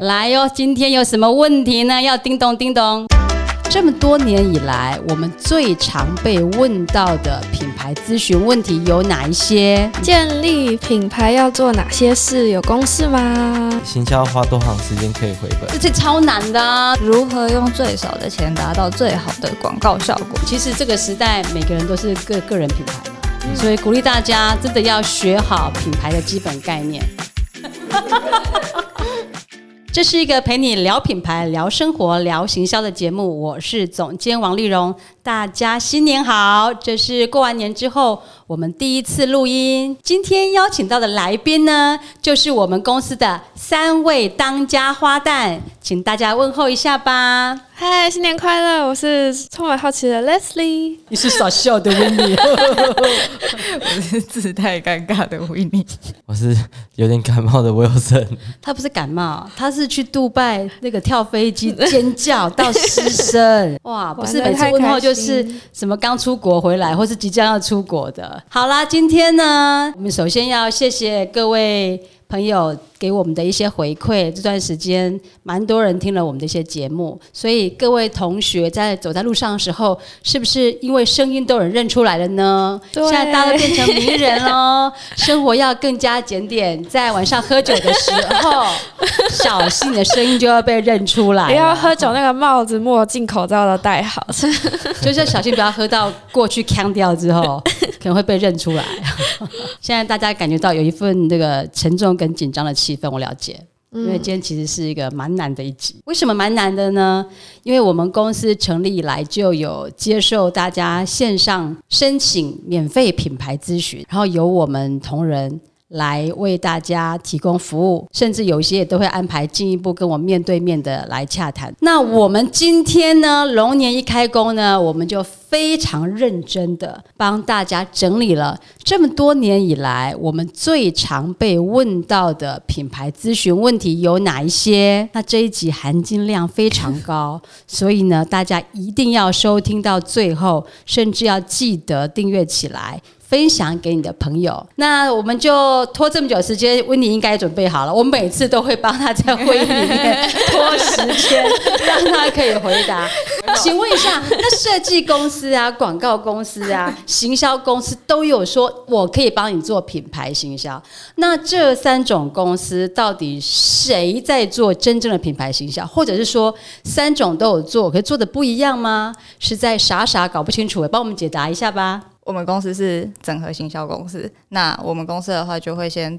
来哟，今天有什么问题呢？要叮咚叮咚。这么多年以来，我们最常被问到的品牌咨询问题有哪一些？建立品牌要做哪些事？有公式吗？行销花多长时间可以回本？这是超难的啊、如何用最少的钱达到最好的广告效果？其实这个时代，每个人都是个个人品牌嘛，所以鼓励大家真的要学好品牌的基本概念。这是一个陪你聊品牌、聊生活、聊行销的节目，我是总监王丽荣。大家新年好！这是过完年之后我们第一次录音。今天邀请到的来宾呢，就是我们公司的三位当家花旦，请大家问候一下吧。嗨，新年快乐！我是充满好奇的 Leslie。你是傻笑的维尼，我是自带尴尬的 Winnie，。我是有点感冒的 Wilson，他不是感冒，他是去杜拜那个跳飞机尖叫到失声，哇！不是每次问候就是什么刚出国回来，或是即将要出国的。好啦，今天呢，我们首先要谢谢各位朋友给我们的一些回馈。这段时间蛮多人听了我们的一些节目，所以各位同学在走在路上的时候，是不是因为声音都有人认出来了呢？对现在大家都变成名人哦，生活要更加检点，在晚上喝酒的时候，小心你的声音就要被认出来。不要喝酒，那个帽子、墨镜、口罩都戴好。就是小心不要喝到过去腔掉之后，可能会被认出来。现在大家感觉到有一份这个沉重跟紧张的气氛，我了解。因为今天其实是一个蛮难的一集，为什么蛮难的呢？因为我们公司成立以来就有接受大家线上申请免费品牌咨询，然后由我们同仁来为大家提供服务，甚至有些也都会安排进一步跟我面对面的来洽谈。那我们今天呢，龙年一开工呢，我们就非常认真的帮大家整理了这么多年以来我们最常被问到的品牌咨询问题有哪一些。那这一集含金量非常高，所以呢，大家一定要收听到最后，甚至要记得订阅起来。分享给你的朋友，那我们就拖这么久时间，温妮应该准备好了。我每次都会帮他在会议里面拖时间，让他可以回答。请问一下，那设计公司啊、广告公司啊、行销公司都有说我可以帮你做品牌行销，那这三种公司到底谁在做真正的品牌行销，或者是说三种都有做，可是做的不一样吗？实在傻傻搞不清楚，帮我们解答一下吧。我们公司是整合行销公司，那我们公司的话就会先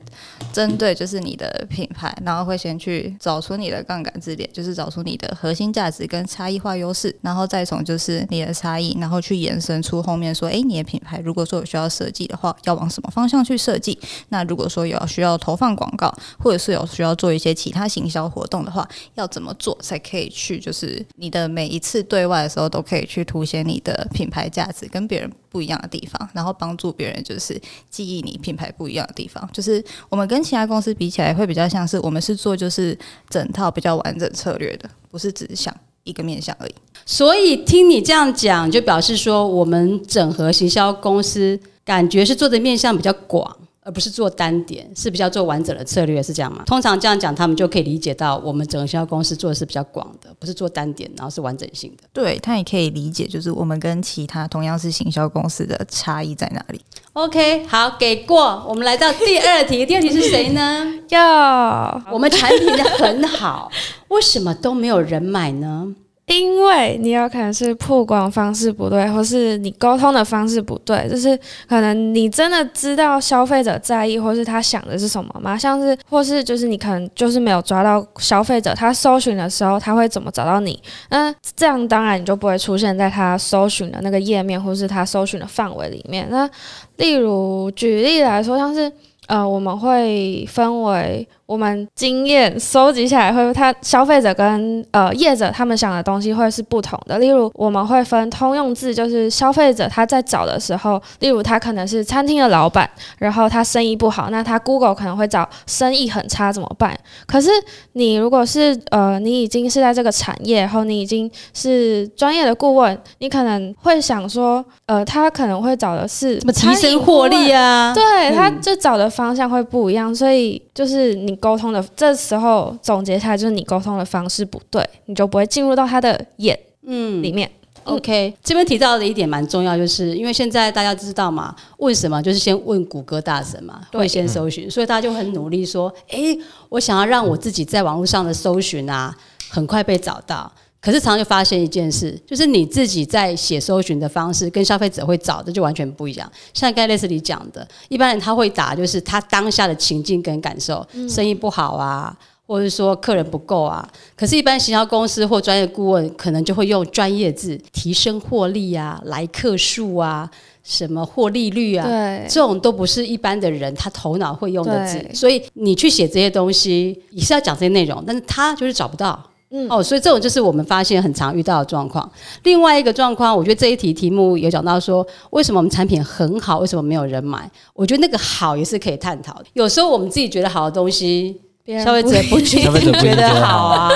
针对就是你的品牌，然后会先去找出你的杠杆支点，就是找出你的核心价值跟差异化优势，然后再从就是你的差异，然后去延伸出后面说，诶，你的品牌如果说有需要设计的话，要往什么方向去设计？那如果说有需要投放广告，或者是有需要做一些其他行销活动的话，要怎么做才可以去就是你的每一次对外的时候都可以去凸显你的品牌价值跟别人不一样的地方，然后帮助别人就是记忆你品牌不一样的地方。就是我们跟其他公司比起来，会比较像是我们是做就是整套比较完整策略的，不是只想一个面向而已。所以听你这样讲，就表示说我们整合行销公司感觉是做的面向比较广。而不是做单点，是比较做完整的策略，是这样吗？通常这样讲，他们就可以理解到我们整个销售公司做的是比较广的，不是做单点，然后是完整性的。对他也可以理解，就是我们跟其他同样是行销公司的差异在哪里。OK，好，给过。我们来到第二题，第二题是谁呢？要我们产品的很好，为什么都没有人买呢？因为你有可能是曝光方式不对，或是你沟通的方式不对，就是可能你真的知道消费者在意，或是他想的是什么吗？像是或是就是你可能就是没有抓到消费者，他搜寻的时候他会怎么找到你？那这样当然你就不会出现在他搜寻的那个页面，或是他搜寻的范围里面。那例如举例来说，像是呃，我们会分为我们经验收集下来会，他消费者跟呃业者他们想的东西会是不同的。例如，我们会分通用字，就是消费者他在找的时候，例如他可能是餐厅的老板，然后他生意不好，那他 Google 可能会找生意很差怎么办？可是你如果是呃你已经是在这个产业，然后你已经是专业的顾问，你可能会想说，呃，他可能会找的是怎么提升获利啊？啊？对，他嗯就找的方向会不一样，所以就是你沟通的这时候总结下来，就是你沟通的方式不对，你就不会进入到他的眼嗯里面。OK，这边提到的一点蛮重要，就是因为现在大家知道嘛，问什么就是先问谷歌大神嘛，对会先搜寻，所以大家就很努力说，诶，我想要让我自己在网络上的搜寻啊，很快被找到。可是常常就发现一件事，就是你自己在写搜寻的方式跟消费者会找的就完全不一样。像刚才类似你讲的，一般人他会打就是他当下的情境跟感受，生意不好啊，或者说客人不够啊。可是，一般行销公司或专业顾问可能就会用专业字，提升获利啊、来客数啊、什么获利率啊，这种都不是一般的人他头脑会用的字，所以你去写这些东西，你是要讲这些内容，但是他就是找不到。嗯哦，所以这种就是我们发现很常遇到的状况。另外一个状况，我觉得这一题题目有讲到说，为什么我们产品很好，为什么没有人买？我觉得那个好也是可以探讨的。有时候我们自己觉得好的东西，消费者不一定觉得觉得好好啊。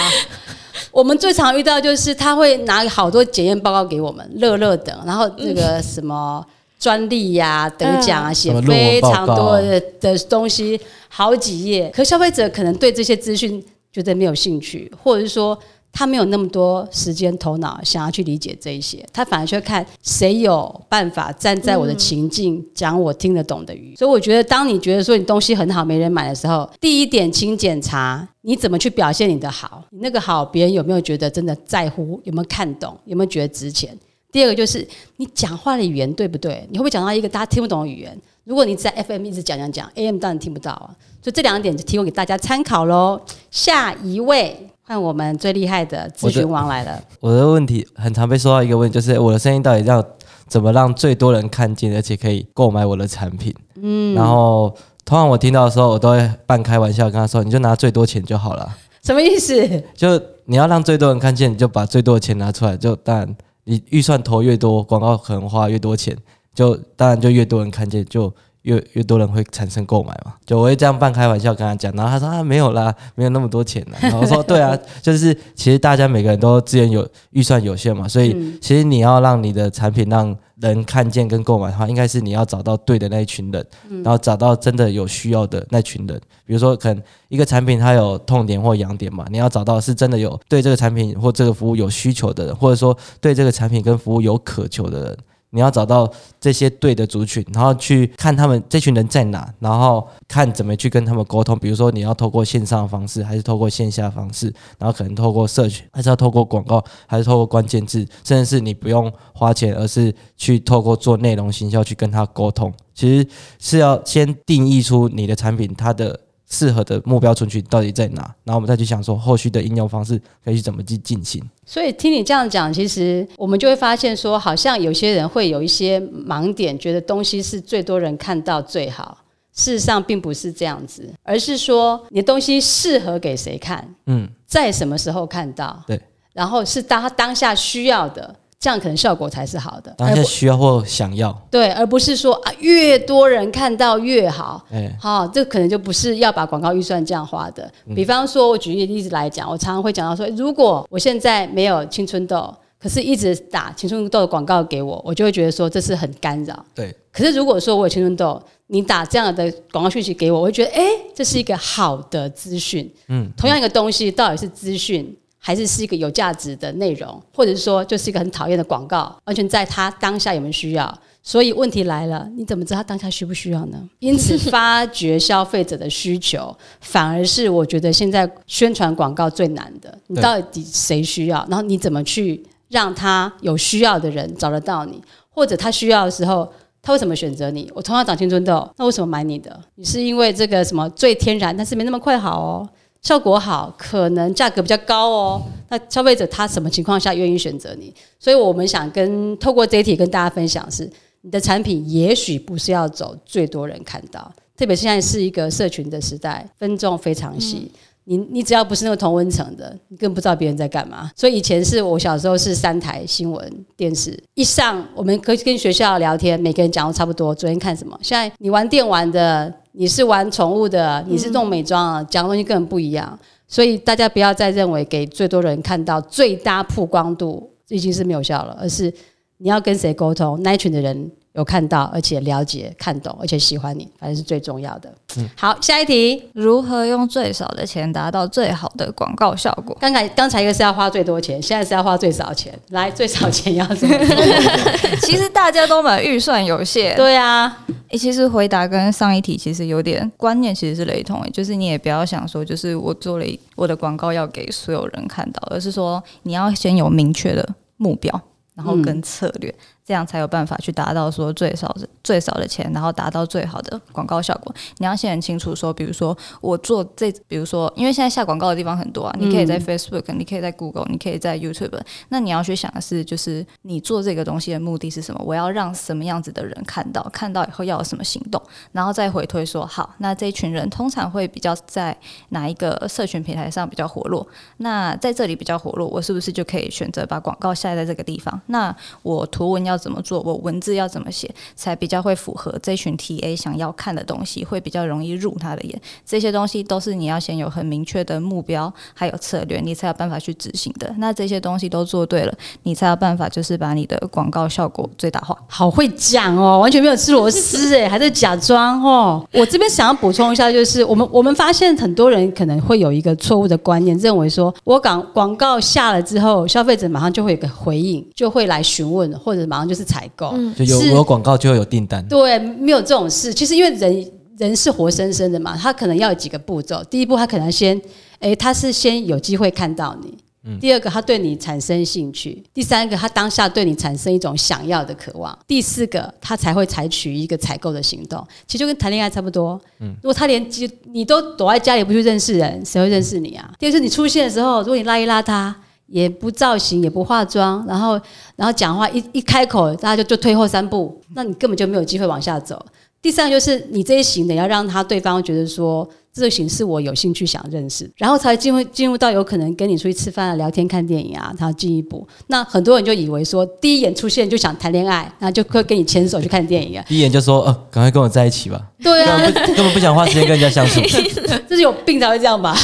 我们最常遇到就是他会拿好多检验报告给我们，乐乐等，然后那个什么专利呀、得奖啊，写非常多的的东西，好几页。可消费者可能对这些资讯觉得没有兴趣，或者是说他没有那么多时间头脑想要去理解这一些，他反而去看谁有办法站在我的情境讲我听得懂的语。所以我觉得，当你觉得说你东西很好没人买的时候，第一点，请检查你怎么去表现你的好，你那个好别人有没有觉得真的在乎，有没有看懂，有没有觉得值钱。第二个就是你讲话的语言对不对？你会不会讲到一个大家听不懂的语言？如果你在 FM 一直讲讲讲，AM 当然听不到啊。所以这两点就提供给大家参考喽。下一位，换我们最厉害的咨询王来了。我的问题很常被说到一个问题，就是我的声音到底要怎么让最多人看见，而且可以购买我的产品？嗯，然后通常我听到的时候，我都会半开玩笑跟他说：“你就拿最多钱就好了。什么意思？就你要让最多人看见，你就把最多的钱拿出来。就当然你预算投越多，广告可能花越多钱，就当然就越多人看见，就越越多人会产生购买嘛。就我会这样半开玩笑跟他讲，然后他说啊没有啦，没有那么多钱啦。然后我说对啊，就是其实大家每个人都资源有预算有限嘛，所以其实你要让你的产品让人看见跟购买的话，应该是你要找到对的那一群人，然后找到真的有需要的那群人。比如说，可能一个产品它有痛点或痒点嘛，你要找到是真的有对这个产品或这个服务有需求的人，或者说对这个产品跟服务有渴求的人。你要找到这些对的族群，然后去看他们这群人在哪，然后看怎么去跟他们沟通。比如说，你要透过线上方式，还是透过线下方式，然后可能透过社群，还是要透过广告，还是透过关键字，甚至是你不用花钱，而是去透过做内容行销去跟他沟通。其实是要先定义出你的产品它的适合的目标族群到底在哪，然后我们再去想说后续的应用方式可以去怎么去进行。所以听你这样讲，其实我们就会发现说，好像有些人会有一些盲点，觉得东西是最多人看到最好。事实上并不是这样子，而是说你的东西适合给谁看，嗯，在什么时候看到，对，然后是当他当下需要的，这样可能效果才是好的。当而不下需要或想要，对，而不是说啊，越多人看到越好。哎、好、这可能就不是要把广告预算这样花的。比方说，我举一个例子来讲，我常常会讲到说，如果我现在没有青春痘，可是一直打青春痘的广告给我，我就会觉得说这是很干扰。对，可是如果说我有青春痘，你打这样的广告讯息给我，我会觉得，哎，这是一个好的资讯。嗯，同样一个东西，到底是资讯还是是一个有价值的内容，或者是说就是一个很讨厌的广告，完全在他当下有没有需要。所以问题来了，你怎么知道他当下需不需要呢？因此，发掘消费者的需求，反而是我觉得现在宣传广告最难的。你到底谁需要？然后你怎么去让他有需要的人找得到你，或者他需要的时候，他为什么选择你？我同样长青春痘，那为什么买你的？你是因为这个什么最天然，但是没那么快好哦，效果好，可能价格比较高哦。那消费者他什么情况下愿意选择你？所以我们想跟透过这一题跟大家分享是，你的产品也许不是要走最多人看到，特别是现在是一个社群的时代，分众非常细。你你只要不是那个同温层的，你更不知道别人在干嘛。所以以前是我小时候是三台新闻电视，一上我们可以跟学校聊天，每个人讲的差不多。昨天看什么？现在你玩电玩的，你是玩宠物的，你是弄美妆啊，讲的东西根本不一样。所以大家不要再认为给最多人看到最大曝光度已经是没有效了，而是你要跟谁沟通，那一群的人有看到，而且了解、看懂，而且喜欢你，反正是最重要的。好，下一题。如何用最少的钱达到最好的广告效果？刚才刚才一个是要花最多钱，现在是要花最少钱。来，最少钱要怎么？其实大家都蛮预算有限。对啊，诶，其实回答跟上一题其实有点观念其实是雷同诶，就是你也不要想说，就是我做了一我的广告要给所有人看到，而是说你要先有明确的目标，然后跟策略。这样才有办法去达到说最少的最少的钱，然后达到最好的广告效果。你要先很清楚说，比如说我做这，比如说，因为现在下广告的地方很多啊，你可以在 Facebook，你可以在 Google，你可以在 YouTube。那你要去想的是，就是你做这个东西的目的是什么？我要让什么样子的人看到？看到以后要有什么行动？然后再回推说，好，那这一群人通常会比较在哪一个社群平台上比较活络？那在这里比较活络，我是不是就可以选择把广告下在这个地方？那我图文要怎么做？我文字要怎么写才比较会符合这群 TA 想要看的东西，会比较容易入他的眼？这些东西都是你要先有很明确的目标，还有策略，你才有办法去执行的。那这些东西都做对了，你才有办法就是把你的广告效果最大化。好会讲哦，完全没有吃螺丝哎，还在假装哦。我这边想要补充一下，就是我们我们发现很多人可能会有一个错误的观念，认为说我广广告下了之后，消费者马上就会有个回应，就会来询问，或者马上就是采购。就有有广告就会有订单。对，没有这种事。其实因为人人是活生生的嘛，他可能要有几个步骤。第一步，他可能先，诶，他是先有机会看到你。第二个，他对你产生兴趣；第三个，他当下对你产生一种想要的渴望；第四个，他才会采取一个采购的行动。其实就跟谈恋爱差不多。嗯，如果他连你都躲在家里不去认识人，谁会认识你啊？第二是，你出现的时候，如果你邋里邋遢。也不造型，也不化妆，然后然后讲话一一开口，大家就就退后三步，那你根本就没有机会往下走。第三个就是你这一行的要让他对方觉得说。这个形式我有兴趣想认识，然后才进入进入到有可能跟你出去吃饭啊、聊天、看电影啊，然后进一步。那很多人就以为说第一眼出现就想谈恋爱，然后就会跟你牵手去看电影啊。第一眼就说，呃，赶快跟我在一起吧。对啊，根本不想花时间跟人家相处。这是有病才会这样吧？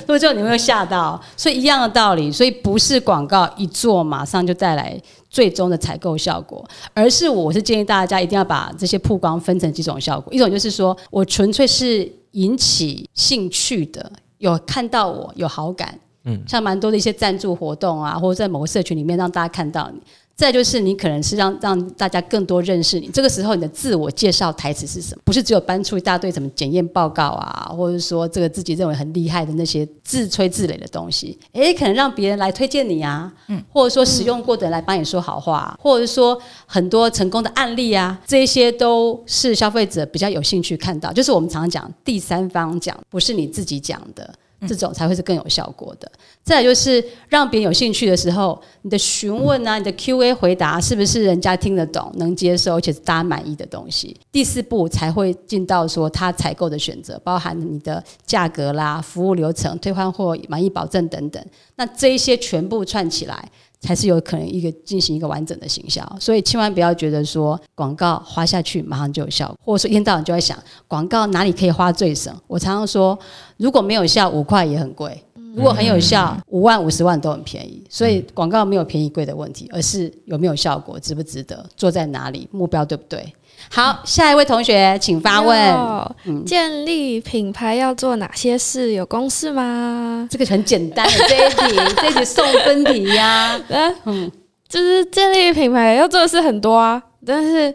如果这样你会吓到。所以一样的道理，所以不是广告一做马上就带来最终的采购效果，而是我是建议大家一定要把这些曝光分成几种效果。一种就是说我纯粹是。引起兴趣的，有看到我有好感，嗯，像蛮多的一些赞助活动啊，或者在某个社群里面让大家看到你。再就是你可能是让让大家更多认识你，这个时候你的自我介绍台词是什么？不是只有搬出一大堆什么检验报告啊，或者说这个自己认为很厉害的那些自吹自擂的东西，诶，可能让别人来推荐你啊，嗯，或者说使用过的人来帮你说好话，或者说很多成功的案例啊，这些都是消费者比较有兴趣看到。就是我们常常讲第三方讲，不是你自己讲的。这种才会是更有效果的。再就是让别人有兴趣的时候，你的询问啊，你的 Q&A 回答是不是人家听得懂、能接受，而且是大家满意的东西？第四步才会进到说他采购的选择，包含你的价格啦、服务流程、退换货、满意保证等等。那这一些全部串起来。才是有可能一个进行一个完整的行销，所以千万不要觉得说广告花下去马上就有效果，或者说一天到晚就在想广告哪里可以花最省。我常常说，如果没有效，五块也很贵；如果很有效，五万、五十万都很便宜。所以广告没有便宜贵的问题，而是有没有效果，值不值得，做在哪里，目标对不对？好，下一位同学，请发问。建立品牌要做哪些事？有公式吗？这个很简单的这一题，这一题送分题呀。嗯，就是建立品牌要做的事很多啊，但是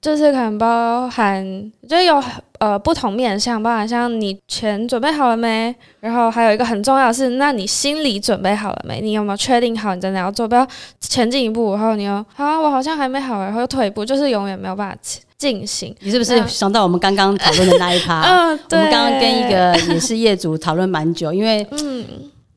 就是可能包含，就有呃不同面向，包含像你钱准备好了没？然后还有一个很重要的是，那你心理准备好了没？你有没有确定好你真的要做？不要前进一步，然后你又啊，我好像还没好，然后又退一步，就是永远没有办法。进行，你是不是想到我们刚刚讨论的那一趴？嗯，我们刚刚跟一个也是业主讨论蛮久，因为嗯，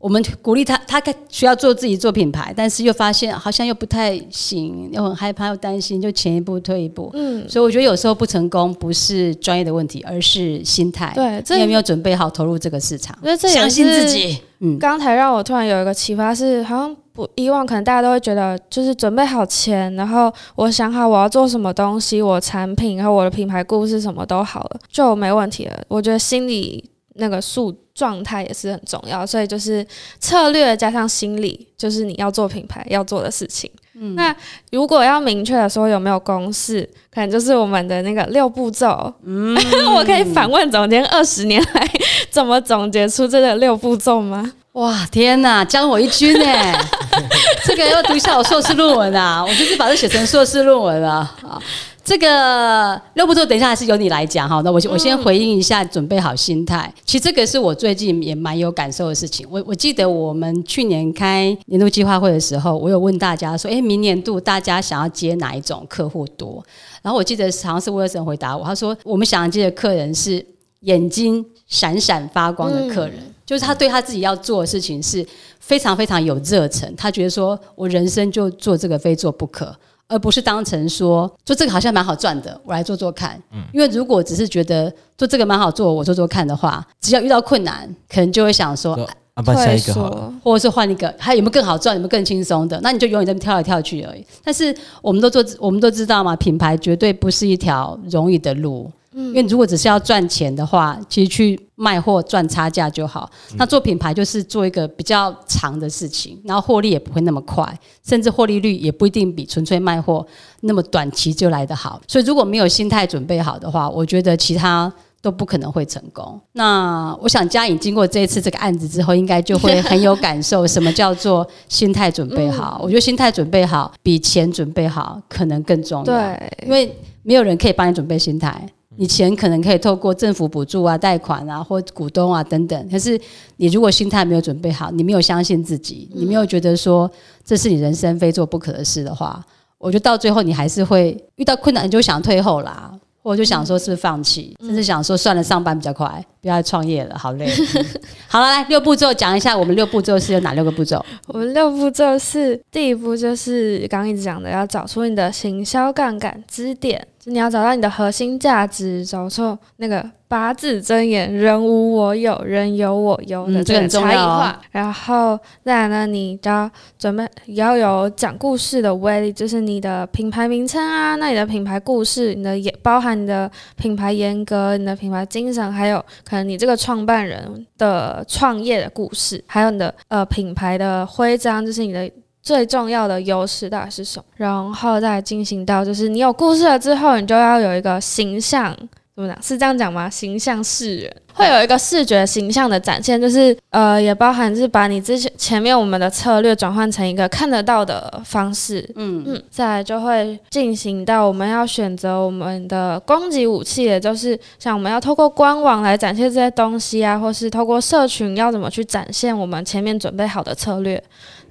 我们鼓励他，他需要做自己做品牌，但是又发现好像又不太行，又很害怕，又担心，就前一步退一步。嗯，所以我觉得有时候不成功不是专业的问题，而是心态。对，你有没有准备好投入这个市场？相信自己。嗯，刚才让我突然有一个启发是，好像。不，以往可能大家都会觉得，就是准备好钱，然后我想好我要做什么东西，我产品，然后我的品牌故事什么都好了，就没问题了。我觉得心理那个素状态也是很重要，所以就是策略加上心理，就是你要做品牌要做的事情。嗯那如果要明确的说有没有公式，可能就是我们的那个六步骤。嗯，我可以反问总监，二十年来怎么总结出这个六步骤吗？哇，天哪，将我一军呢！这个要读一下我硕士论文啊，我就是把这写成硕士论文了啊。这个六步骤，等一下还是由你来讲哈。那我我先回应一下，准备好心态。其实这个是我最近也蛮有感受的事情。我我记得我们去年开年度计划会的时候，我有问大家说，哎，明年度大家想要接哪一种客户多？然后我记得好像是威尔森回答我，他说我们想要接的客人是眼睛闪闪发光的客人，就是他对他自己要做的事情是非常非常有热忱，他觉得说我人生就做这个非做不可。而不是当成说做这个好像蛮好赚的，我来做做看。嗯，因为如果只是觉得做这个蛮好做，我做做看的话，只要遇到困难，可能就会想说，啊，换下一个好了，或者是换一个，还有没有更好赚、有没有更轻松的？那你就永远在跳来跳去而已。但是我们都做，我们都知道嘛，品牌绝对不是一条容易的路。因为如果只是要赚钱的话，其实去卖货赚差价就好。那做品牌就是做一个比较长的事情，然后获利也不会那么快，甚至获利率也不一定比纯粹卖货那么短期就来得好。所以如果没有心态准备好的话，我觉得其他都不可能会成功。那我想嘉颖经过这一次这个案子之后，应该就会很有感受，什么叫做心态准备好？我觉得心态准备好比钱准备好可能更重要。对，因为没有人可以帮你准备心态。你钱可能可以透过政府补助啊、贷款啊，或股东啊等等。可是你如果心态没有准备好，你没有相信自己，你没有觉得说这是你人生非做不可的事的话，我觉得到最后你还是会遇到困难，你就想退后啦。我就想说，是不是放弃？甚至想说，算了，上班比较快，不要创业了，好累。好了，来六步骤讲一下，我们六步骤是有哪六个步骤？我们六步骤是第一步，就是刚刚一直讲的，要找出你的行销杠杆支点。你要找到你的核心价值，找出那个八字真言“人无我有，人有我优”的这个差异化。然后再来呢，你就要准备要有讲故事的威力，就是你的品牌名称啊，那你的品牌故事，你的也包含你的品牌严格、你的品牌精神，还有可能你这个创办人的创业的故事，还有你的呃品牌的徽章，就是你的。最重要的优势到底是什么？然后再进行到，就是你有故事了之后，你就要有一个形象，怎么讲？是这样讲吗？形象示人，会有一个视觉形象的展现，就是呃，也包含是把你之前前面我们的策略转换成一个看得到的方式。嗯嗯，再来就会进行到我们要选择我们的攻击武器，也就是像我们要透过官网来展现这些东西啊，或是透过社群要怎么去展现我们前面准备好的策略。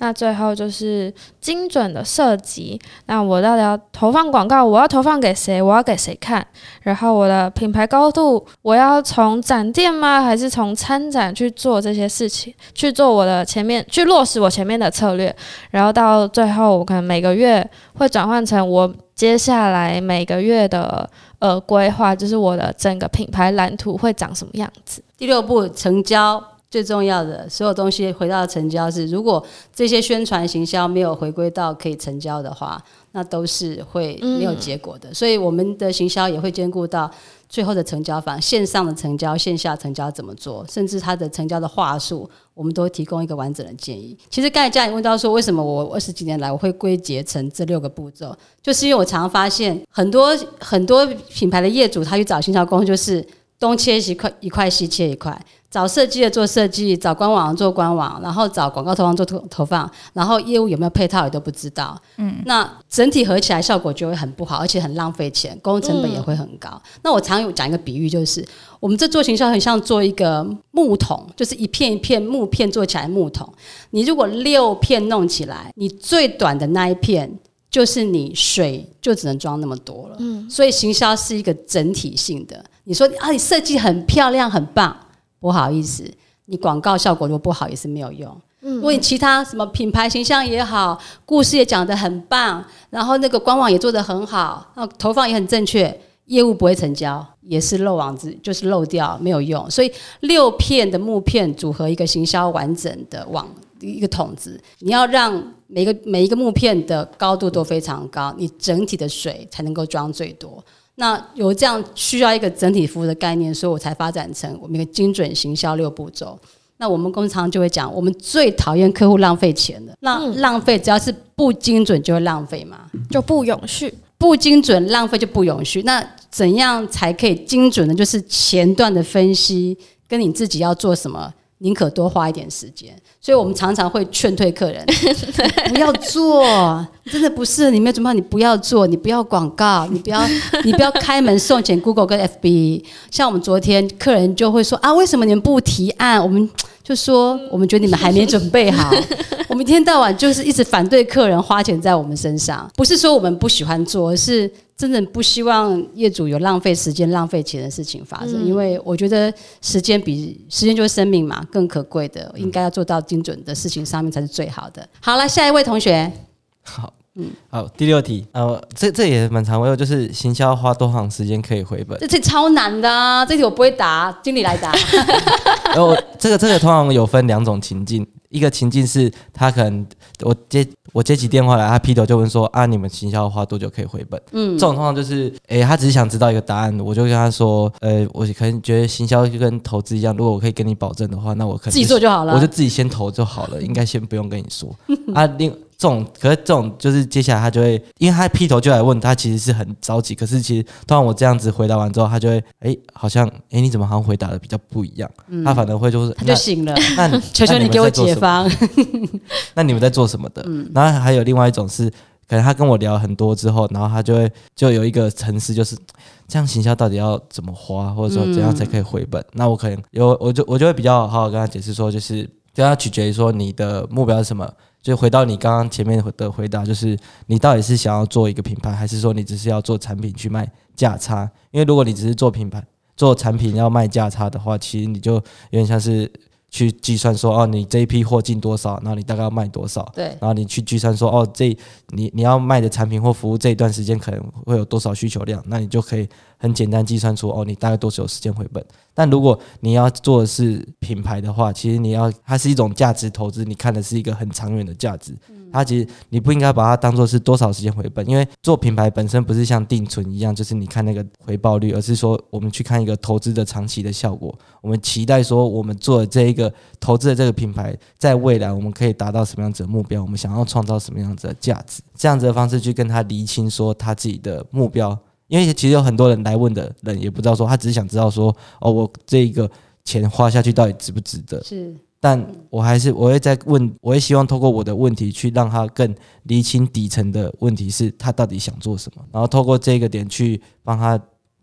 那最后就是精准的设计。那我到底要投放广告？我要投放给谁？我要给谁看？然后我的品牌高度，我要从展店吗？还是从参展去做这些事情？去做我的前面，去落实我前面的策略。然后到最后，我可能每个月会转换成我接下来每个月的呃规划，就是我的整个品牌蓝图会长什么样子。第六步，成交。最重要的所有东西回到成交是，如果这些宣传行销没有回归到可以成交的话，那都是会没有结果的。所以我们的行销也会兼顾到最后的成交方，线上的成交、线下成交怎么做，甚至它的成交的话术，我们都提供一个完整的建议。其实刚才嘉颖问到说，为什么我二十几年来我会归结成这六个步骤，就是因为我常常发现很多很多品牌的业主他去找行销公司，就是东切一块一块，西切一块。找设计的做设计，找官网做官网，然后找广告投放做投投放，然后业务有没有配套也都不知道。嗯，那整体合起来效果就会很不好，而且很浪费钱，工成本也会很高。那我常有讲一个比喻，就是我们这做行销很像做一个木桶，就是一片一片木片做起来木桶。你如果六片弄起来，你最短的那一片就是你水就只能装那么多了。嗯，所以行销是一个整体性的。你说啊，你设计很漂亮很棒。不好意思，你广告效果如果不好也是没有用。嗯，如果你其他什么品牌形象也好，故事也讲得很棒，然后那个官网也做得很好，那投放也很正确，业务不会成交，也是漏网子，就是漏掉，没有用。所以六片的木片组合一个行销完整的网一个筒子，你要让每个每一个木片的高度都非常高，你整体的水才能够装最多。那有这样需要一个整体服务的概念，所以我才发展成我们一个精准行销六步骤。那我们公司常常就会讲，我们最讨厌客户浪费钱的。那嗯浪费只要是不精准就会浪费嘛，就不永续。不精准浪费就不永续。那怎样才可以精准呢？就是前段的分析跟你自己要做什么，宁可多花一点时间。所以我们常常会劝退客人，不要做，真的不是你没有准备好，你不要做，你不要广告，你不要 你不要开门送钱，Google 跟 FB。像我们昨天客人就会说啊，为什么你们不提案？我们就说我们觉得你们还没准备好，我们一天到晚就是一直反对客人花钱在我们身上，不是说我们不喜欢做，而是真的不希望业主有浪费时间、浪费钱的事情发生。因为我觉得时间比时间就是生命嘛，更可贵的，应该要做到精准的事情上面才是最好的。好了，下一位同学，好，嗯，好，第六题，呃，这这也蛮常问，就是行销花多长时间可以回本？这题超难的、啊，这题我不会答，经理来答。然后这个这个通常有分两种情境，一个情境是他可能我接我接起电话来，他劈头就问说啊，你们行销花多久可以回本？嗯，这种通常就是，诶，他只是想知道一个答案，我就跟他说，呃，我可能觉得行销就跟投资一样，如果我可以跟你保证的话，那我可能自己做就好了我就自己先投就好了，应该先不用跟你说 啊。另这种，可是这种就是接下来他就会，因为他劈头就来问，他其实是很着急，可是其实通常我这样子回答完之后，他就会，诶，好像，诶，你怎么好像回答的比较不一样？他反而会就是，嗯他就醒了，那那求求你给我解放。那你们在做什么的？然后还有另外一种是，可能他跟我聊很多之后，然后他就会就有一个层次，就是这样行销到底要怎么花，或者说怎样才可以回本？那我可能有，我就我就会比较好好跟他解释说，就是跟他取决于说你的目标是什么。就回到你刚刚前面的回答，就是你到底是想要做一个品牌，还是说你只是要做产品去卖价差？因为如果你只是做品牌、做产品要卖价差的话，其实你就有点像是去计算说，哦，你这一批货进多少，然后你大概要卖多少，对，然后你去计算说，哦，这你你要卖的产品或服务这一段时间可能会有多少需求量，那你就可以很简单计算出，哦，你大概多久时间回本。但如果你要做的是品牌的话，其实你要它是一种价值投资，你看的是一个很长远的价值。它其实你不应该把它当做是多少时间回本，因为做品牌本身不是像定存一样，就是你看那个回报率，而是说我们去看一个投资的长期的效果。我们期待说，我们做的这一个投资的这个品牌，在未来我们可以达到什么样子的目标？我们想要创造什么样子的价值？这样子的方式去跟他厘清说他自己的目标。因为其实有很多人来问的人也不知道说，他只是想知道说，哦，我这一个钱花下去到底值不值得？是但我还是我会再问，我会希望透过我的问题去让他更厘清底层的问题是他到底想做什么，然后透过这个点去帮他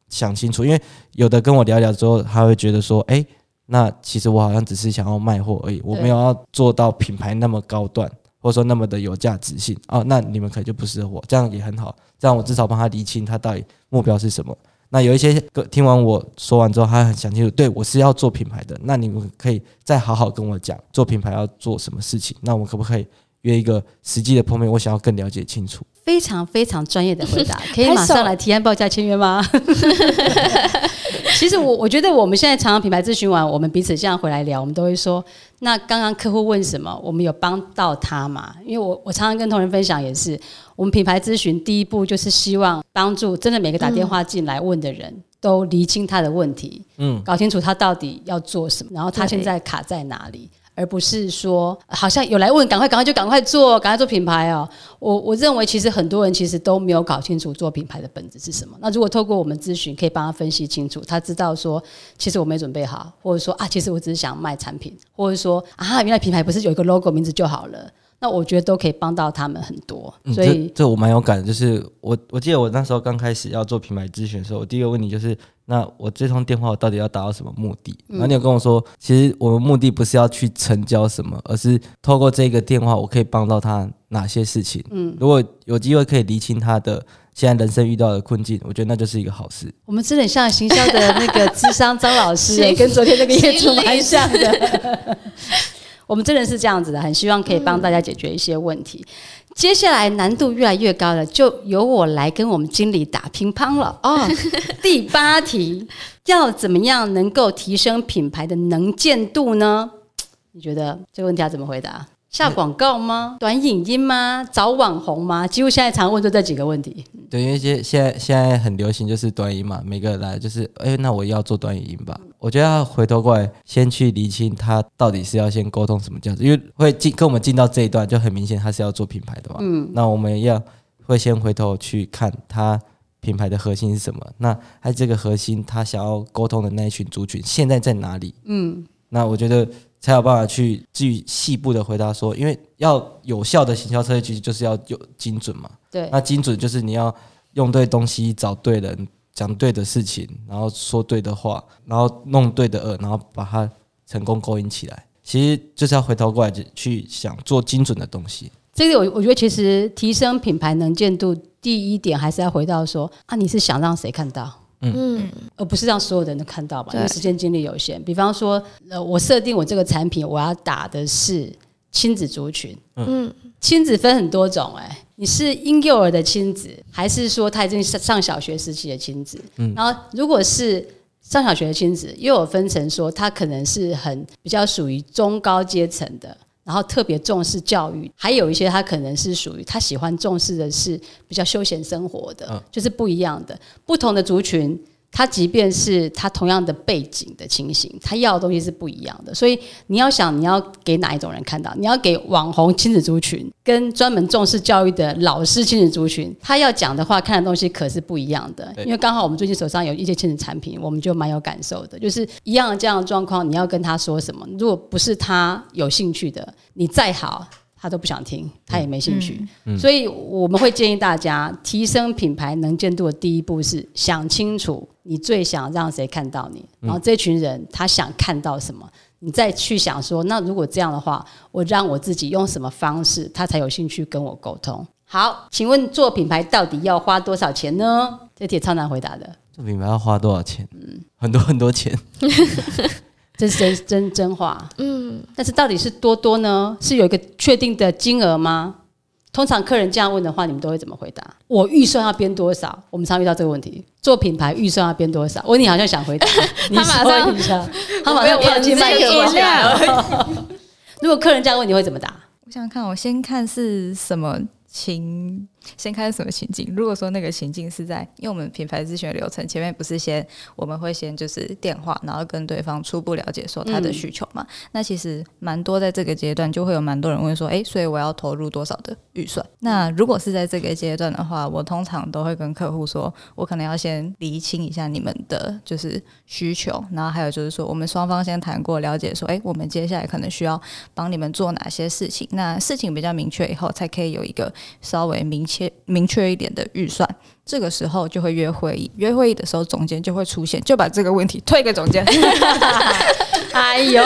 想清楚。因为有的跟我聊聊之后，他会觉得说，哎，那其实我好像只是想要卖货而已，我没有要做到品牌那么高端，或者说那么的有价值性哦。那你们可能就不适合我，这样也很好，这样我至少帮他厘清他到底目标是什么。那有一些个听完我说完之后，他很想清楚，对我是要做品牌的，那你们可以再好好跟我讲做品牌要做什么事情。那我们可不可以约一个实际的碰面？我想要更了解清楚。非常非常专业的回答，可以马上来提案报价签约吗？其实我我觉得我们现在常常品牌咨询完，我们彼此这样回来聊，我们都会说，那刚刚客户问什么，我们有帮到他嘛？因为我我常常跟同仁分享，也是我们品牌咨询第一步就是希望帮助真的每个打电话进来问的人。都厘清他的问题，嗯，搞清楚他到底要做什么，然后他现在卡在哪里，而不是说好像有来问，赶快赶快就赶快做，赶快做品牌哦。我我认为其实很多人其实都没有搞清楚做品牌的本质是什么。那如果透过我们咨询，可以帮他分析清楚，他知道说其实我没准备好，或者说啊，其实我只是想卖产品，或者说啊，原来品牌不是有一个 logo 名字就好了。那我觉得都可以帮到他们很多，嗯所以这这我蛮有感的，就是我我记得我那时候刚开始要做品牌咨询的时候，我第一个问题就是，那我这通电话我到底要达到什么目的？然后你有跟我说，其实我们目的不是要去成交什么，而是透过这个电话，我可以帮到他哪些事情。嗯，如果有机会可以厘清他的现在人生遇到的困境，我觉得那就是一个好事。我们真的很像行销的那个智商张老师、欸，跟昨天那个业主蛮像的。我们真的是这样子的，很希望可以帮大家解决一些问题。接下来难度越来越高了，就由我来跟我们经理打乒乓了哦。第八题，要怎么样能够提升品牌的能见度呢？你觉得这个问题要怎么回答？下广告吗？短影音吗？找网红吗？几乎现在常问就这几个问题。对，因为现现在现在很流行就是短影音嘛，每个人来就是，哎、那我要做短影音吧。我觉得要回头过来，先去厘清他到底是要先沟通什么价值，因为会进跟我们进到这一段就很明显，他是要做品牌的嘛。嗯，那我们要会先回头去看他品牌的核心是什么，那他这个核心他想要沟通的那一群族群现在在哪里？嗯，那我觉得才有办法去至于细部的回答说，因为要有效的行销策略，其实就是要有精准嘛。对，那精准就是你要用对东西，找对人。讲对的事情，然后说对的话，然后弄对的饵，然后把它成功勾引起来。其实就是要回头过来去想做精准的东西。这个我我觉得其实提升品牌能见度，第一点还是要回到说啊，你是想让谁看到？嗯，而不是让所有人都看到吧？因为时间精力有限。比方说，呃，我设定我这个产品，我要打的是亲子族群。嗯，亲子分很多种，哎。你是婴幼儿的亲子，还是说他已经上上小学时期的亲子？嗯，然后如果是上小学的亲子，又有分成说他可能是很比较属于中高阶层的，然后特别重视教育，还有一些他可能是属于他喜欢重视的是比较休闲生活的，就是不一样的不同的族群。他即便是他同样的背景的情形，他要的东西是不一样的。所以你要想，你要给哪一种人看到？你要给网红亲子族群，跟专门重视教育的老师亲子族群，他要讲的话，看的东西可是不一样的。因为刚好我们最近手上有一些亲子产品，我们就蛮有感受的。就是一样的这样的状况，你要跟他说什么？如果不是他有兴趣的，你再好。他都不想听，他也没兴趣，所以我们会建议大家提升品牌能见度的第一步是想清楚你最想让谁看到你，然后这群人他想看到什么，你再去想说，那如果这样的话，我让我自己用什么方式，他才有兴趣跟我沟通。好，请问做品牌到底要花多少钱呢？这题超难回答的。做品牌要花多少钱？嗯，很多很多钱。这是真真真话，嗯，但是到底是多多呢？是有一个确定的金额吗？通常客人这样问的话，你们都会怎么回答？我预算要编多少？我们常遇到这个问题，做品牌预算要编多少？我你好像想回答 他马上一下，他马上跳进麦克风。如果客人这样问，你会怎么答？我想看，我先看是什么情。先看什么情境？如果说那个情境是在，因为我们品牌咨询流程前面不是先我们会先就是电话，然后跟对方初步了解说他的需求嘛。那其实蛮多在这个阶段就会有蛮多人问说，哎，所以我要投入多少的预算？那如果是在这个阶段的话，我通常都会跟客户说，我可能要先厘清一下你们的就是需求，然后还有就是说我们双方先谈过了解说，哎，我们接下来可能需要帮你们做哪些事情？那事情比较明确以后，才可以有一个稍微明确。明确一点的预算，这个时候就会约会议。约会议的时候，总监就会出现，就把这个问题推给总监。哎呦，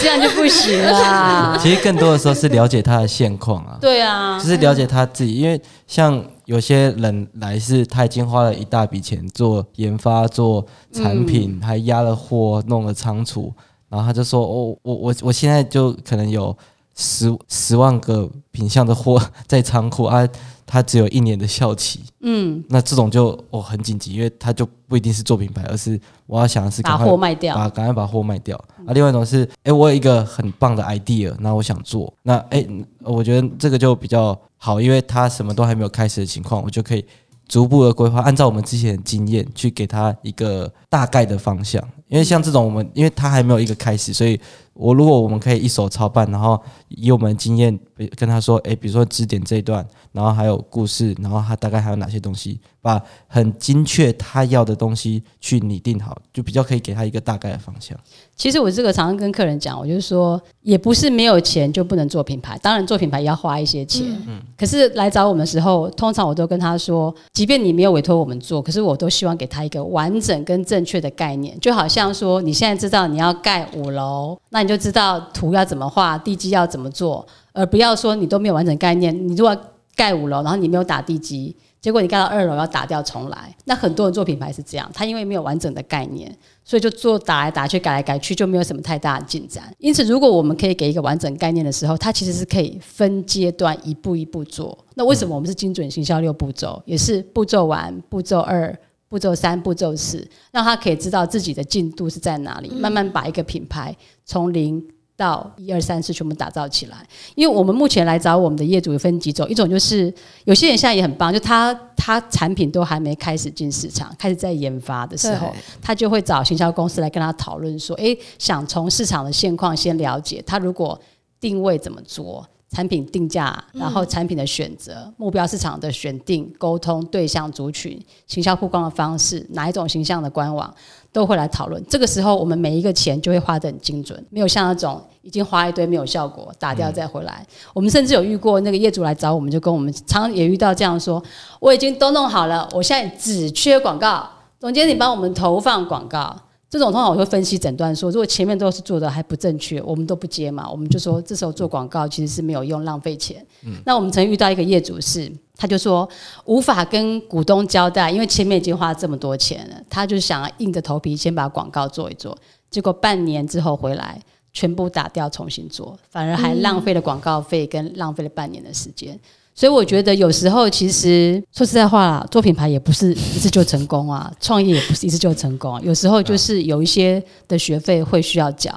这样就不行了。其实更多的时候是了解他的现况啊。对啊，就是了解他自己。因为像有些人来是，他已经花了一大笔钱做研发、做产品，还压了货、弄了仓储，然后他就说：“哦，我我我现在就可能有十十万个品相的货 在仓库啊。”它只有一年的效期，嗯，那这种就哦很紧急，因为它就不一定是做品牌，而是我要想的是把货卖掉，把赶快把货卖掉。啊，另外一种是，哎，我有一个很棒的 idea，那我想做，那哎，我觉得这个就比较好，因为他什么都还没有开始的情况，我就可以逐步的规划，按照我们之前的经验去给他一个大概的方向。因为像这种我们，因为他还没有一个开始，所以。我如果我们可以一手操办，然后以我们的经验跟他说，哎，比如说支点这一段，然后还有故事，然后他大概还有哪些东西，把很精确他要的东西去拟定好，就比较可以给他一个大概的方向。其实我这个常常跟客人讲，我就是说，也不是没有钱就不能做品牌，当然做品牌也要花一些钱。嗯。可是来找我们的时候，通常我都跟他说，即便你没有委托我们做，可是我都希望给他一个完整跟正确的概念，就好像这样说你现在知道你要盖五楼，那你。就知道图要怎么画，地基要怎么做，而不要说你都没有完整概念。你如果盖五楼，然后你没有打地基，结果你盖到二楼要打掉重来。那很多人做品牌是这样，他因为没有完整的概念，所以就做打来打去、改来改去，就没有什么太大的进展。因此，如果我们可以给一个完整概念的时候，它其实是可以分阶段一步一步做。那为什么我们是精准行销六步骤？也是步骤完，步骤二。步骤三、步骤四，让他可以知道自己的进度是在哪里，慢慢把一个品牌从零到一二三四全部打造起来。因为我们目前来找我们的业主有分几种，一种就是有些人现在也很棒，就他他产品都还没开始进市场，开始在研发的时候，他就会找行销公司来跟他讨论说，诶，想从市场的现况先了解，他如果定位怎么做。产品定价，然后产品的选择、目标市场的选定、沟通对象族群、行销曝光的方式，哪一种形象的官网都会来讨论。这个时候，我们每一个钱就会花得很精准，没有像那种已经花一堆没有效果，打掉再回来。我们甚至有遇过那个业主来找我们，就跟我们常常也遇到这样说：我已经都弄好了，我现在只缺广告，总监你帮我们投放广告。这种通常我会分析诊断说，如果前面都是做的还不正确，我们都不接嘛，我们就说这时候做广告其实是没有用，浪费钱。那我们曾遇到一个业主是，他就说无法跟股东交代，因为前面已经花这么多钱了，他就想硬着头皮先把广告做一做，结果半年之后回来全部打掉重新做，反而还浪费了广告费跟浪费了半年的时间。所以我觉得有时候其实说实在话啦，做品牌也不是一次就成功啊，创业也不是一次就成功、啊，有时候就是有一些的学费会需要缴。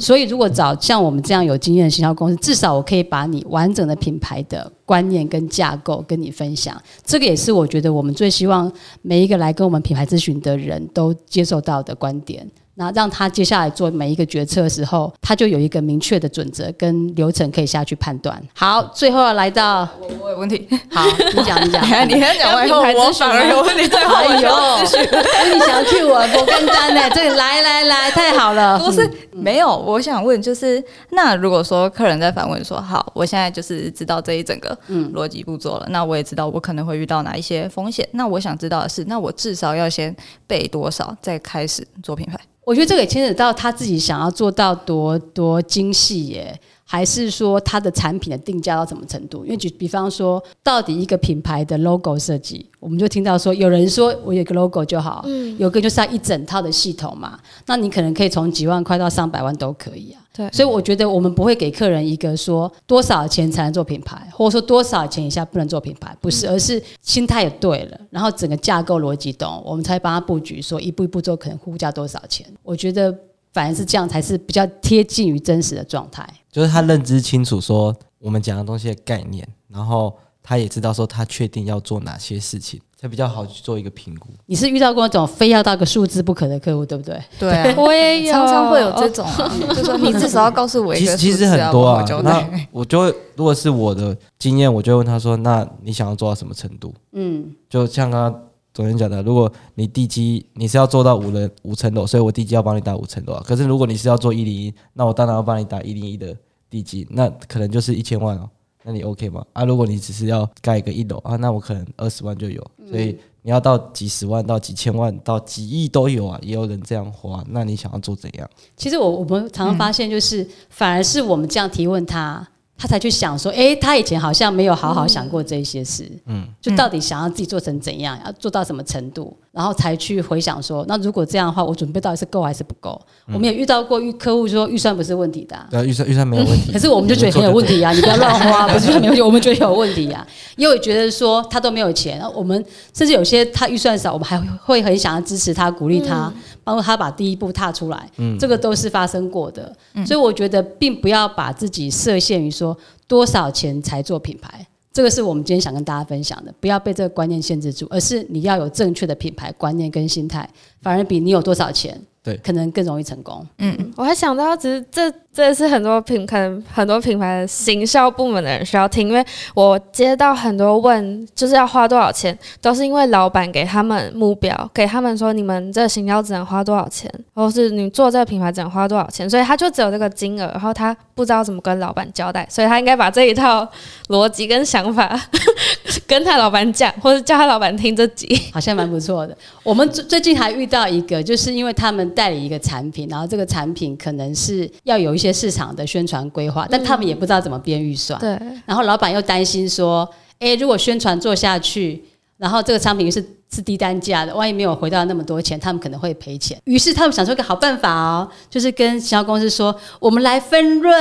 所以如果找像我们这样有经验的行销公司，至少我可以把你完整的品牌的观念跟架构跟你分享。这个也是我觉得我们最希望每一个来跟我们品牌咨询的人都接受到的观点。那让他接下来做每一个决策的时候，他就有一个明确的准则跟流程可以下去判断。好，最后要来到，我我有问题，好，你讲你讲，你还讲完以后，我反而有问题，最后我哎就呦，你想要去我不跟单呢？这个来来来，太好了，不是没有，我想问，就是那如果说客人在反问说，好，我现在就是知道这一整个逻辑步骤了，那我也知道我可能会遇到哪一些风险，那我想知道的是，那我至少要先备多少，再开始做品牌？我觉得这个也牵扯到他自己想要做到多多精细耶，还是说它的产品的定价到什么程度？因为举比方说，到底一个品牌的 logo 设计，我们就听到说有人说我有一个 logo 就好，有个就是要一整套的系统嘛，那你可能可以从几万块到上百万都可以啊。对所以我觉得我们不会给客人一个说多少钱才能做品牌，或者说多少钱以下不能做品牌，不是，而是心态也对了，然后整个架构逻辑懂，我们才帮他布局，说一步一步做可能估价多少钱。我觉得反而是这样才是比较贴近于真实的状态。就是他认知清楚说我们讲的东西的概念，然后他也知道说他确定要做哪些事情，才比较好去做一个评估。你是遇到过那种非要到个数字不可的客户，对不对？对啊，我也有，常常会有这种、啊，就说你至少要告诉我一个其实其实数字很多啊我就，那对我就会如果是我的经验，我就会问他说：“那你想要做到什么程度？”嗯，就像刚刚昨天讲的，如果你地基你是要做到五人五层楼，所以我地基要帮你打五层楼啊。可是如果你是要做一零一，那我当然要帮你打一零一的地基，那可能就是一千万哦。那你 OK 吗？啊，如果你只是要盖一个一楼啊，那我可能二十万就有。所以你要到几十万到几千万到几亿都有啊，也有人这样花。那你想要做怎样？其实我我们常常发现，就是、反而是我们这样提问他，他才去想说，诶，他以前好像没有好好想过这些事，嗯，就到底想要自己做成怎样，要做到什么程度，然后才去回想说，那如果这样的话，我准备到底是够还是不够？我们也遇到过预客户说预算不是问题的啊、对啊，预算预算没有问题。可是我们就觉得很有问题啊！你不要乱花，不是说没问题，我们觉得有问题啊，因为觉得说他都没有钱，我们甚至有些他预算少，我们还会很想要支持他、鼓励他，帮助他把第一步踏出来，这个都是发生过的。所以我觉得，并不要把自己设限于说多少钱才做品牌。这个是我们今天想跟大家分享的，不要被这个观念限制住，而是你要有正确的品牌观念跟心态，反而比你有多少钱，对可能更容易成功。嗯我还想到，其实这这是很多品可能很多品牌的行销部门的人需要听，因为我接到很多问，就是要花多少钱，都是因为老板给他们目标，给他们说你们这个行销只能花多少钱，或是你做这个品牌只能花多少钱，所以他就只有这个金额，然后他不知道怎么跟老板交代，所以他应该把这一套逻辑跟想法 跟他老板讲，或者叫他老板听这集。好像蛮不错的。我们最最近还遇到一个，就是因为他们代理一个产品，然后这个产品可能是要有一些市场的宣传规划，但他们也不知道怎么编预算。对，然后老板又担心说，诶，如果宣传做下去，然后这个商品是是低单价的，万一没有回到那么多钱，他们可能会赔钱。于是他们想出一个好办法哦，就是跟行销公司说，我们来分润，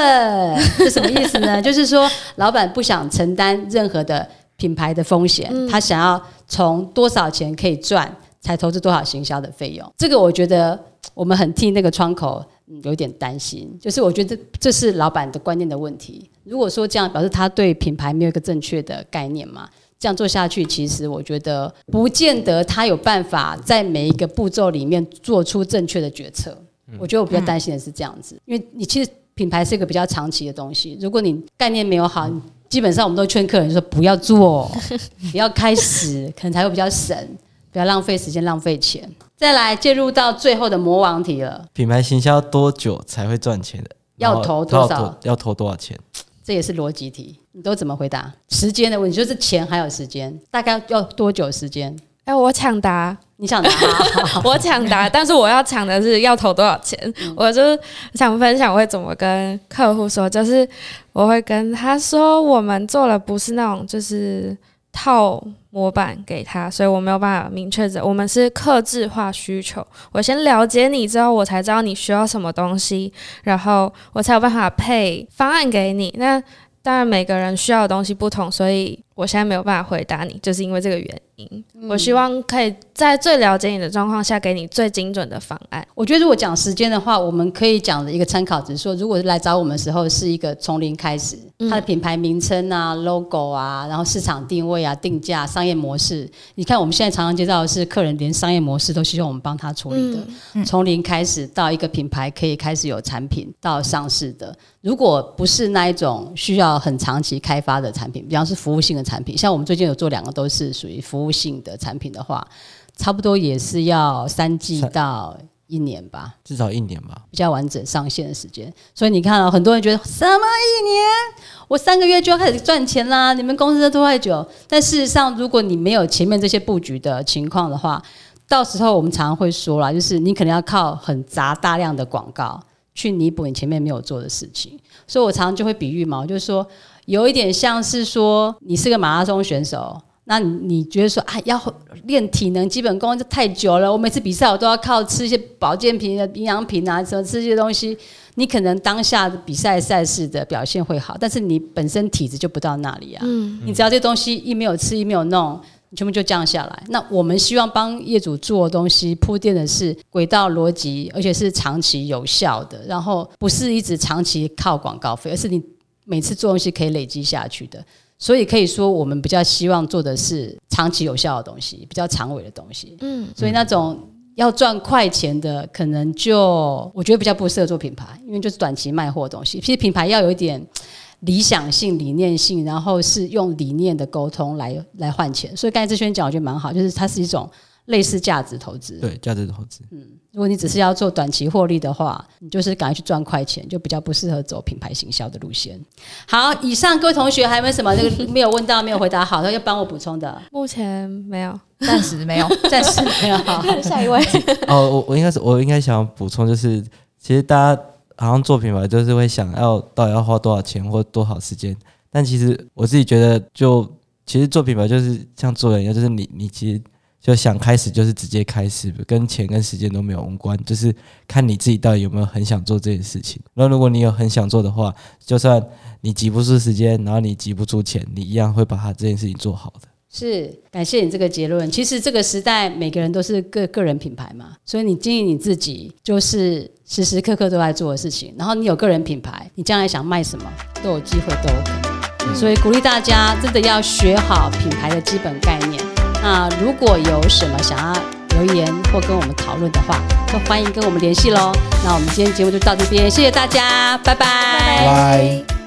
这什么意思呢？就是说老板不想承担任何的品牌的风险，他想要从多少钱可以赚，才投资多少行销的费用。这个我觉得我们很替那个窗口嗯有点担心，就是我觉得这是老板的观念的问题。如果说这样，表示他对品牌没有一个正确的概念嘛？这样做下去，其实我觉得不见得他有办法在每一个步骤里面做出正确的决策。我觉得我比较担心的是这样子，因为你其实品牌是一个比较长期的东西，如果你概念没有好，基本上我们都劝客人说不要做，不 要开始，可能才会比较省，不要浪费时间、浪费钱。再来介入到最后的魔王题了，品牌行销多久才会赚钱的？要投多少要投要投多少钱？这也是逻辑题，你都怎么回答？时间的问题就是钱还有时间，大概要多久时间？哎、我抢答，你抢答？我抢答，但是我要抢的是要投多少钱。我就是想分享我会怎么跟客户说，就是我会跟他说，我们做了不是那种就是套模板给他，所以我没有办法明确着，我们是克制化需求。我先了解你之后，我才知道你需要什么东西，然后我才有办法配方案给你。那当然每个人需要的东西不同，所以我现在没有办法回答你，就是因为这个原因。我希望可以在最了解你的状况下，给你最精准的方案。我觉得如果讲时间的话，我们可以讲的一个参考，只是说，如果来找我们的时候是一个从零开始，它的品牌名称啊、logo 啊，然后市场定位啊、定价、商业模式，你看我们现在常常接到的是客人连商业模式都希望我们帮他处理的，从零开始到一个品牌可以开始有产品到上市的。如果不是那一种需要很长期开发的产品，比方是服务性的产品，像我们最近有做两个都是属于服务性的产品的话，差不多也是要三季到一年吧。至少一年吧。比较完整上线的时间。所以你看到、很多人觉得什么一年，我三个月就要开始赚钱啦，你们公司都拖太久。但事实上，如果你没有前面这些布局的情况的话，到时候我们常常会说啦，就是你可能要靠很砸大量的广告去弥补你前面没有做的事情。所以我常常就会比喻嘛，我就说有一点像是说你是个马拉松选手。那你你觉得说啊，要练体能基本功这太久了，我每次比赛我都要靠吃一些保健品、营养品啊，什么吃这些东西，你可能当下的比赛赛事的表现会好，但是你本身体质就不到那里啊。嗯，你只要这东西一没有吃，一没有弄，你全部就降下来。那我们希望帮业主做的东西铺垫的是轨道逻辑，而且是长期有效的，然后不是一直长期靠广告费，而是你每次做东西可以累积下去的。所以可以说，我们比较希望做的是长期有效的东西，比较长尾的东西。嗯，所以那种要赚快钱的，可能就我觉得比较不适合做品牌，因为就是短期卖货的东西。其实品牌要有一点理想性、理念性，然后是用理念的沟通来来换钱。所以刚才志轩讲，我觉得蛮好，就是它是一种类似价值投资。对，价值投资。嗯如果你只是要做短期获利的话，你就是赶快去赚快钱，就比较不适合走品牌行销的路线。好，以上各位同学还有没有什么那个没有问到、没有回答好的要帮我补充的？目前没有。暂时没有。暂时没有。好下一位，哦，我我应该是我应该想要补充，就是其实大家好像做品牌就是会想要到底要花多少钱或多少时间，但其实我自己觉得就其实做品牌就是像做人一样，就是你你其实就想开始就是直接开始，跟钱跟时间都没有无关，就是看你自己到底有没有很想做这件事情。那如果你有很想做的话，就算你挤不出时间，然后你挤不出钱，你一样会把它这件事情做好的。是，感谢你这个结论。其实这个时代，每个人都是个个人品牌嘛，所以你经营你自己，就是时时刻刻都在做的事情。然后你有个人品牌，你将来想卖什么，都有机会，都。所以鼓励大家真的要学好品牌的基本概念。那如果有什么想要留言或跟我们讨论的话，都欢迎跟我们联系喽。那我们今天节目就到这边，谢谢大家，拜拜拜拜。